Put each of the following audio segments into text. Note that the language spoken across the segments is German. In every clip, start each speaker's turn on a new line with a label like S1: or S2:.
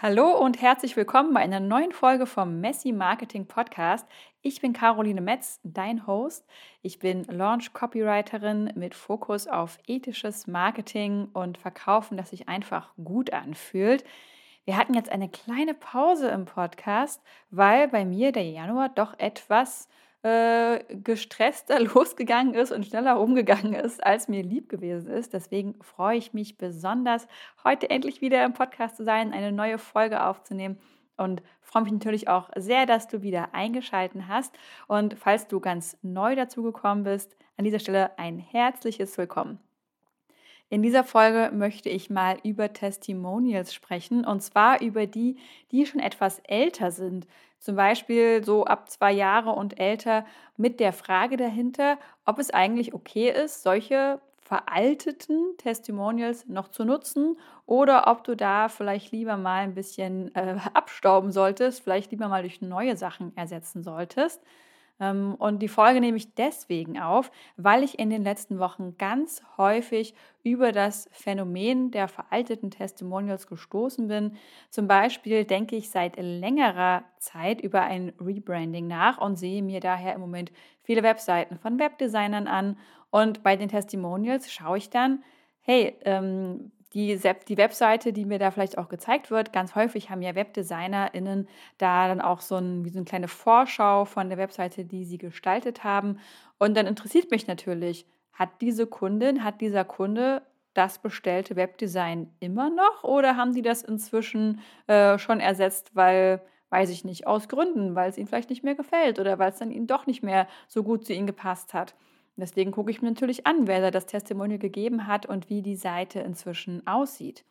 S1: Hallo und herzlich willkommen bei einer neuen Folge vom Messi Marketing Podcast. Ich bin Caroline Metz, dein Host. Ich bin Launch Copywriterin mit Fokus auf ethisches Marketing und Verkaufen, das sich einfach gut anfühlt. Wir hatten jetzt eine kleine Pause im Podcast, weil bei mir der Januar doch etwas äh, gestresster losgegangen ist und schneller umgegangen ist, als mir lieb gewesen ist. Deswegen freue ich mich besonders, heute endlich wieder im Podcast zu sein, eine neue Folge aufzunehmen und freue mich natürlich auch sehr, dass du wieder eingeschaltet hast. Und falls du ganz neu dazugekommen bist, an dieser Stelle ein herzliches Willkommen. In dieser Folge möchte ich mal über Testimonials sprechen und zwar über die, die schon etwas älter sind. Zum Beispiel so ab zwei Jahre und älter mit der Frage dahinter, ob es eigentlich okay ist, solche veralteten Testimonials noch zu nutzen oder ob du da vielleicht lieber mal ein bisschen äh, abstauben solltest, vielleicht lieber mal durch neue Sachen ersetzen solltest. Ähm, und die Folge nehme ich deswegen auf, weil ich in den letzten Wochen ganz häufig über das Phänomen der veralteten Testimonials gestoßen bin. Zum Beispiel denke ich seit längerer Zeit über ein Rebranding nach und sehe mir daher im Moment viele Webseiten von Webdesignern an. Und bei den Testimonials schaue ich dann, hey, ähm, die, die Webseite, die mir da vielleicht auch gezeigt wird, ganz häufig haben ja WebdesignerInnen da dann auch so, ein, wie so eine kleine Vorschau von der Webseite, die sie gestaltet haben. Und dann interessiert mich natürlich, hat diese Kundin, hat dieser Kunde das bestellte Webdesign immer noch oder haben die das inzwischen äh, schon ersetzt, weil, weiß ich nicht, aus Gründen, weil es ihnen vielleicht nicht mehr gefällt oder weil es dann ihnen doch nicht mehr so gut zu ihnen gepasst hat? Deswegen gucke ich mir natürlich an, wer da das Testimonial gegeben hat und wie die Seite inzwischen aussieht.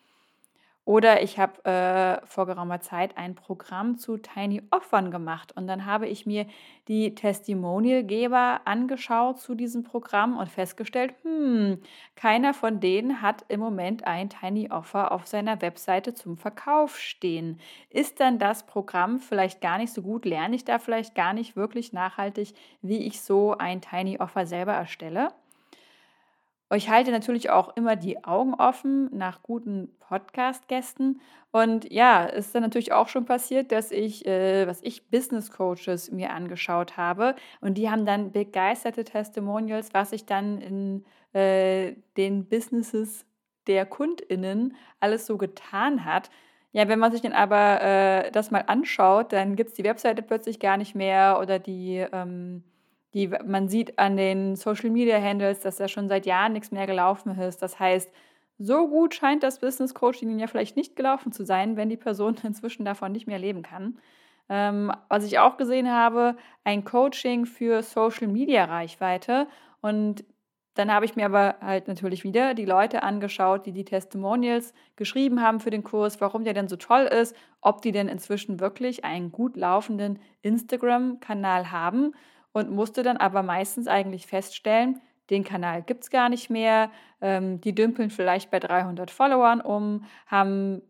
S1: Oder ich habe äh, vor geraumer Zeit ein Programm zu Tiny Offern gemacht und dann habe ich mir die Testimonialgeber angeschaut zu diesem Programm und festgestellt, hm, keiner von denen hat im Moment ein Tiny Offer auf seiner Webseite zum Verkauf stehen. Ist dann das Programm vielleicht gar nicht so gut? Lerne ich da vielleicht gar nicht wirklich nachhaltig, wie ich so ein Tiny Offer selber erstelle? Ich halte natürlich auch immer die Augen offen nach guten Podcast-Gästen. Und ja, ist dann natürlich auch schon passiert, dass ich, äh, was ich, Business Coaches mir angeschaut habe. Und die haben dann begeisterte Testimonials, was sich dann in äh, den Businesses der KundInnen alles so getan hat. Ja, wenn man sich dann aber äh, das mal anschaut, dann gibt es die Webseite plötzlich gar nicht mehr oder die. Ähm, die, man sieht an den Social Media Handles, dass da schon seit Jahren nichts mehr gelaufen ist. Das heißt, so gut scheint das Business Coaching ja vielleicht nicht gelaufen zu sein, wenn die Person inzwischen davon nicht mehr leben kann. Ähm, was ich auch gesehen habe, ein Coaching für Social Media Reichweite. Und dann habe ich mir aber halt natürlich wieder die Leute angeschaut, die die Testimonials geschrieben haben für den Kurs, warum der denn so toll ist, ob die denn inzwischen wirklich einen gut laufenden Instagram-Kanal haben und musste dann aber meistens eigentlich feststellen, den Kanal gibt es gar nicht mehr, ähm, die dümpeln vielleicht bei 300 Followern um, haben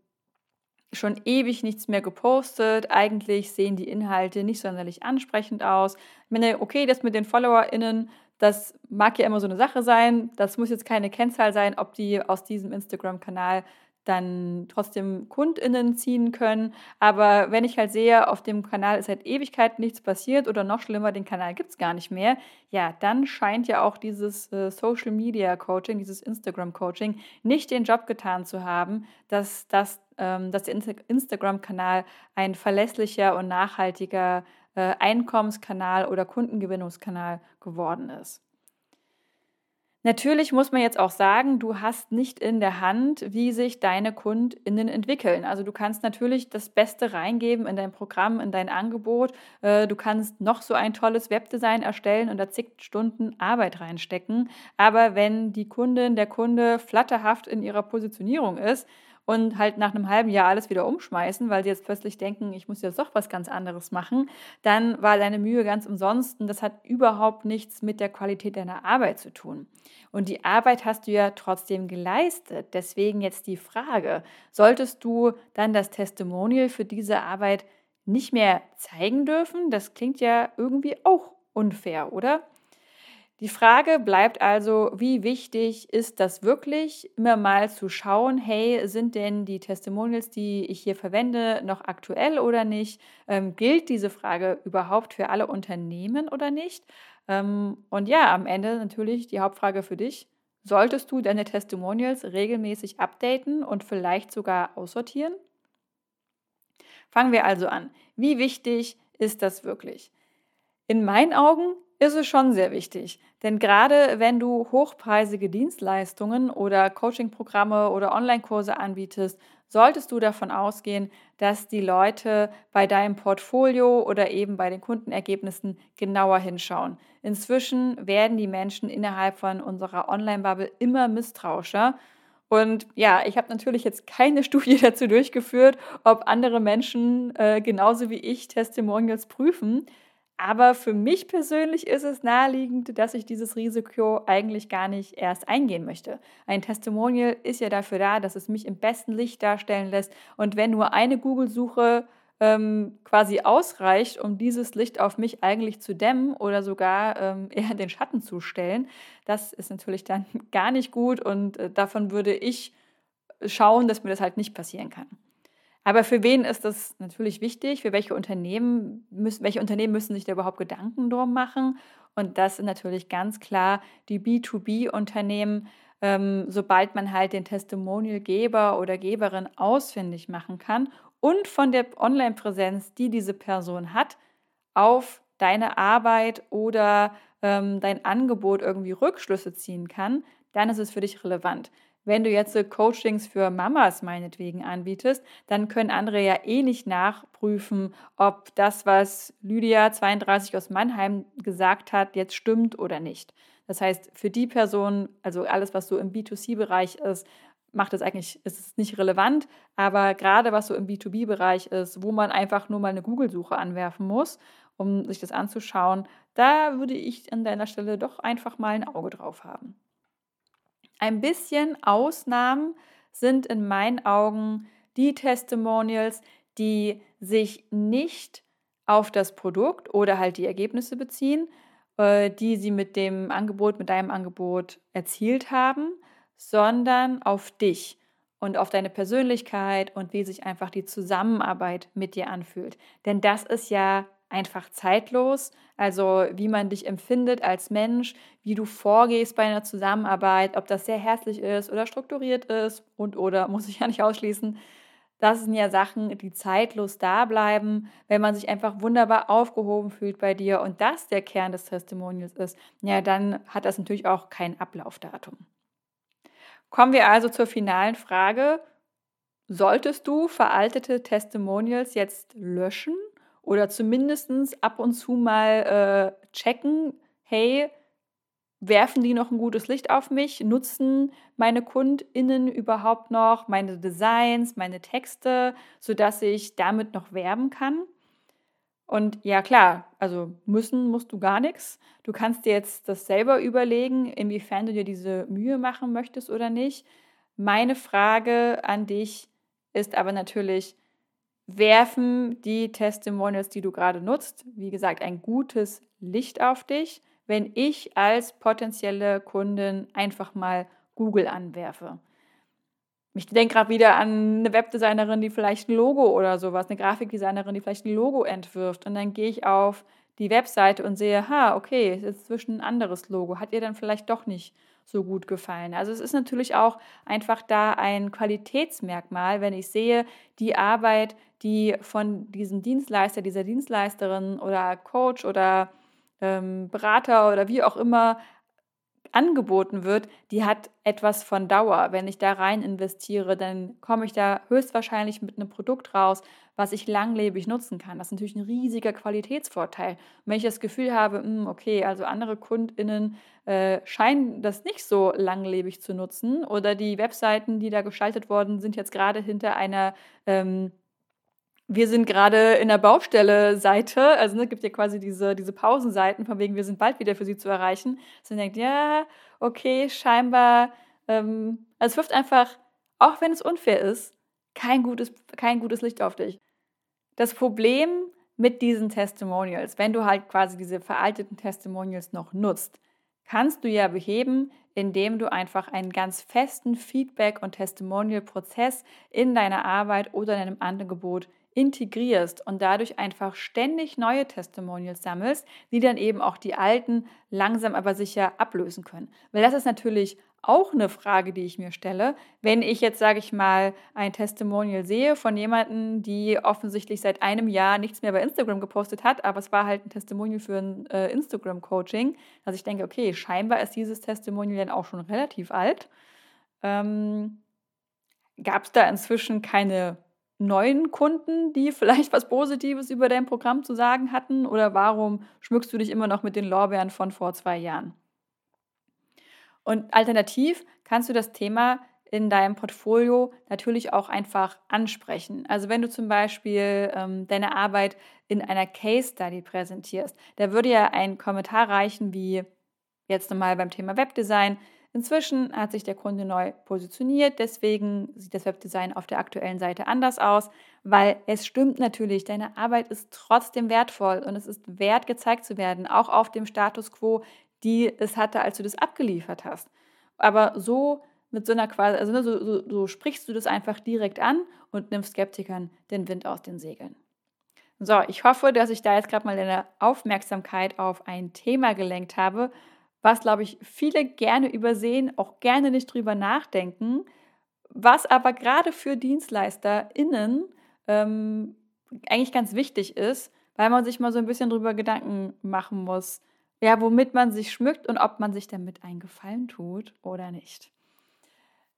S1: schon ewig nichts mehr gepostet, eigentlich sehen die Inhalte nicht sonderlich ansprechend aus. Ich meine, okay, das mit den FollowerInnen, das mag ja immer so eine Sache sein, das muss jetzt keine Kennzahl sein, ob die aus diesem Instagram-Kanal dann trotzdem KundInnen ziehen können. Aber wenn ich halt sehe, auf dem Kanal ist seit Ewigkeit nichts passiert oder noch schlimmer, den Kanal gibt es gar nicht mehr, ja, dann scheint ja auch dieses äh, Social Media Coaching, dieses Instagram Coaching nicht den Job getan zu haben, dass, dass, ähm, dass der Instagram-Kanal ein verlässlicher und nachhaltiger äh, Einkommenskanal oder Kundengewinnungskanal geworden ist. Natürlich muss man jetzt auch sagen, du hast nicht in der Hand, wie sich deine KundInnen entwickeln. Also du kannst natürlich das Beste reingeben in dein Programm, in dein Angebot. Äh, du kannst noch so ein tolles Webdesign erstellen und da zig Stunden Arbeit reinstecken. Aber wenn die Kundin, der Kunde flatterhaft in ihrer Positionierung ist, und halt nach einem halben Jahr alles wieder umschmeißen, weil sie jetzt plötzlich denken, ich muss jetzt doch was ganz anderes machen, dann war deine Mühe ganz umsonst und das hat überhaupt nichts mit der Qualität deiner Arbeit zu tun. Und die Arbeit hast du ja trotzdem geleistet. Deswegen jetzt die Frage, solltest du dann das Testimonial für diese Arbeit nicht mehr zeigen dürfen? Das klingt ja irgendwie auch unfair, oder? Die Frage bleibt also, wie wichtig ist das wirklich, immer mal zu schauen, hey, sind denn die Testimonials, die ich hier verwende, noch aktuell oder nicht? Ähm, gilt diese Frage überhaupt für alle Unternehmen oder nicht? Ähm, und ja, am Ende natürlich die Hauptfrage für dich. Solltest du deine Testimonials regelmäßig updaten und vielleicht sogar aussortieren? Fangen wir also an. Wie wichtig ist das wirklich? In meinen Augen ist es schon sehr wichtig. Denn gerade wenn du hochpreisige Dienstleistungen oder Coachingprogramme oder Online-Kurse anbietest, solltest du davon ausgehen, dass die Leute bei deinem Portfolio oder eben bei den Kundenergebnissen genauer hinschauen. Inzwischen werden die Menschen innerhalb von unserer Online-Bubble immer misstrauischer. Und ja, ich habe natürlich jetzt keine Studie dazu durchgeführt, ob andere Menschen äh, genauso wie ich Testimonials prüfen. Aber für mich persönlich ist es naheliegend, dass ich dieses Risiko eigentlich gar nicht erst eingehen möchte. Ein Testimonial ist ja dafür da, dass es mich im besten Licht darstellen lässt. Und wenn nur eine Google-Suche ähm, quasi ausreicht, um dieses Licht auf mich eigentlich zu dämmen oder sogar ähm, eher den Schatten zu stellen, das ist natürlich dann gar nicht gut und äh, davon würde ich schauen, dass mir das halt nicht passieren kann. Aber für wen ist das natürlich wichtig? Für welche Unternehmen müssen, welche Unternehmen müssen sich da überhaupt Gedanken drum machen? Und das sind natürlich ganz klar die B2B-Unternehmen. Ähm, sobald man halt den Testimonialgeber oder Geberin ausfindig machen kann und von der Online-Präsenz, die diese Person hat, auf deine Arbeit oder ähm, dein Angebot irgendwie Rückschlüsse ziehen kann, dann ist es für dich relevant. Wenn du jetzt Coachings für Mamas meinetwegen anbietest, dann können andere ja eh nicht nachprüfen, ob das, was Lydia 32 aus Mannheim gesagt hat, jetzt stimmt oder nicht. Das heißt, für die Person, also alles, was so im B2C-Bereich ist, macht es eigentlich, ist es nicht relevant, aber gerade was so im B2B-Bereich ist, wo man einfach nur mal eine Google-Suche anwerfen muss, um sich das anzuschauen, da würde ich an deiner Stelle doch einfach mal ein Auge drauf haben. Ein bisschen Ausnahmen sind in meinen Augen die Testimonials, die sich nicht auf das Produkt oder halt die Ergebnisse beziehen, äh, die sie mit dem Angebot, mit deinem Angebot erzielt haben, sondern auf dich und auf deine Persönlichkeit und wie sich einfach die Zusammenarbeit mit dir anfühlt. Denn das ist ja einfach zeitlos. Also wie man dich empfindet als Mensch, wie du vorgehst bei einer Zusammenarbeit, ob das sehr herzlich ist oder strukturiert ist und oder muss ich ja nicht ausschließen. Das sind ja Sachen, die zeitlos da bleiben, wenn man sich einfach wunderbar aufgehoben fühlt bei dir und das der Kern des Testimonials ist, ja, dann hat das natürlich auch kein Ablaufdatum. Kommen wir also zur finalen Frage. Solltest du veraltete Testimonials jetzt löschen oder zumindest ab und zu mal äh, checken, hey, werfen die noch ein gutes Licht auf mich? Nutzen meine KundInnen überhaupt noch meine Designs, meine Texte, sodass ich damit noch werben kann? Und ja, klar, also müssen musst du gar nichts. Du kannst dir jetzt das selber überlegen, inwiefern du dir diese Mühe machen möchtest oder nicht. Meine Frage an dich ist aber natürlich, werfen die Testimonials, die du gerade nutzt, wie gesagt, ein gutes Licht auf dich, wenn ich als potenzielle Kundin einfach mal Google anwerfe. Ich denke gerade wieder an eine Webdesignerin, die vielleicht ein Logo oder sowas, eine Grafikdesignerin, die vielleicht ein Logo entwirft. Und dann gehe ich auf die Webseite und sehe, ha, okay, es ist zwischen ein anderes Logo. Hat ihr dann vielleicht doch nicht so gut gefallen. Also es ist natürlich auch einfach da ein Qualitätsmerkmal, wenn ich sehe, die Arbeit, die von diesem Dienstleister, dieser Dienstleisterin oder Coach oder ähm, Berater oder wie auch immer angeboten wird, die hat etwas von Dauer. Wenn ich da rein investiere, dann komme ich da höchstwahrscheinlich mit einem Produkt raus, was ich langlebig nutzen kann. Das ist natürlich ein riesiger Qualitätsvorteil. Und wenn ich das Gefühl habe, hm, okay, also andere KundInnen äh, scheinen das nicht so langlebig zu nutzen oder die Webseiten, die da geschaltet worden sind, jetzt gerade hinter einer ähm, wir sind gerade in der Baustelle-Seite, also ne, gibt ja quasi diese, diese Pausenseiten, von wegen, wir sind bald wieder für sie zu erreichen. Dass man denkt, ja, okay, scheinbar, ähm, also es wirft einfach, auch wenn es unfair ist, kein gutes, kein gutes Licht auf dich. Das Problem mit diesen Testimonials, wenn du halt quasi diese veralteten Testimonials noch nutzt, kannst du ja beheben, indem du einfach einen ganz festen Feedback- und Testimonial-Prozess in deiner Arbeit oder in deinem Angebot integrierst und dadurch einfach ständig neue Testimonials sammelst, die dann eben auch die alten langsam aber sicher ablösen können. Weil das ist natürlich auch eine Frage, die ich mir stelle. Wenn ich jetzt, sage ich mal, ein Testimonial sehe von jemandem, die offensichtlich seit einem Jahr nichts mehr bei Instagram gepostet hat, aber es war halt ein Testimonial für ein äh, Instagram-Coaching, dass ich denke, okay, scheinbar ist dieses Testimonial dann auch schon relativ alt. Ähm, Gab es da inzwischen keine neuen Kunden, die vielleicht was Positives über dein Programm zu sagen hatten? Oder warum schmückst du dich immer noch mit den Lorbeeren von vor zwei Jahren? Und alternativ kannst du das Thema in deinem Portfolio natürlich auch einfach ansprechen. Also wenn du zum Beispiel ähm, deine Arbeit in einer Case Study präsentierst, da würde ja ein Kommentar reichen wie jetzt nochmal beim Thema Webdesign. Inzwischen hat sich der Kunde neu positioniert, deswegen sieht das Webdesign auf der aktuellen Seite anders aus, weil es stimmt natürlich, deine Arbeit ist trotzdem wertvoll und es ist wert gezeigt zu werden, auch auf dem Status quo, die es hatte, als du das abgeliefert hast. Aber so mit so einer quasi, also ne, so, so, so sprichst du das einfach direkt an und nimmst Skeptikern den Wind aus den Segeln. So, ich hoffe, dass ich da jetzt gerade mal deine Aufmerksamkeit auf ein Thema gelenkt habe, was, glaube ich, viele gerne übersehen, auch gerne nicht drüber nachdenken, was aber gerade für DienstleisterInnen ähm, eigentlich ganz wichtig ist, weil man sich mal so ein bisschen drüber Gedanken machen muss, ja, womit man sich schmückt und ob man sich damit einen Gefallen tut oder nicht.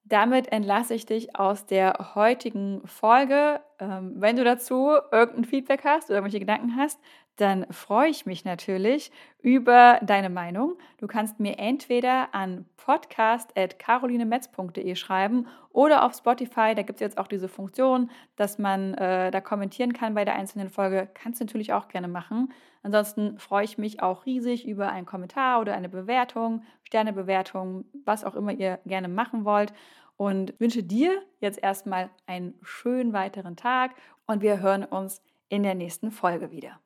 S1: Damit entlasse ich dich aus der heutigen Folge. Ähm, wenn du dazu irgendein Feedback hast oder irgendwelche Gedanken hast, dann freue ich mich natürlich über deine Meinung. Du kannst mir entweder an podcast.carolinemetz.de schreiben oder auf Spotify. Da gibt es jetzt auch diese Funktion, dass man äh, da kommentieren kann bei der einzelnen Folge. Kannst du natürlich auch gerne machen. Ansonsten freue ich mich auch riesig über einen Kommentar oder eine Bewertung, Sternebewertung, was auch immer ihr gerne machen wollt. Und wünsche dir jetzt erstmal einen schönen weiteren Tag und wir hören uns in der nächsten Folge wieder.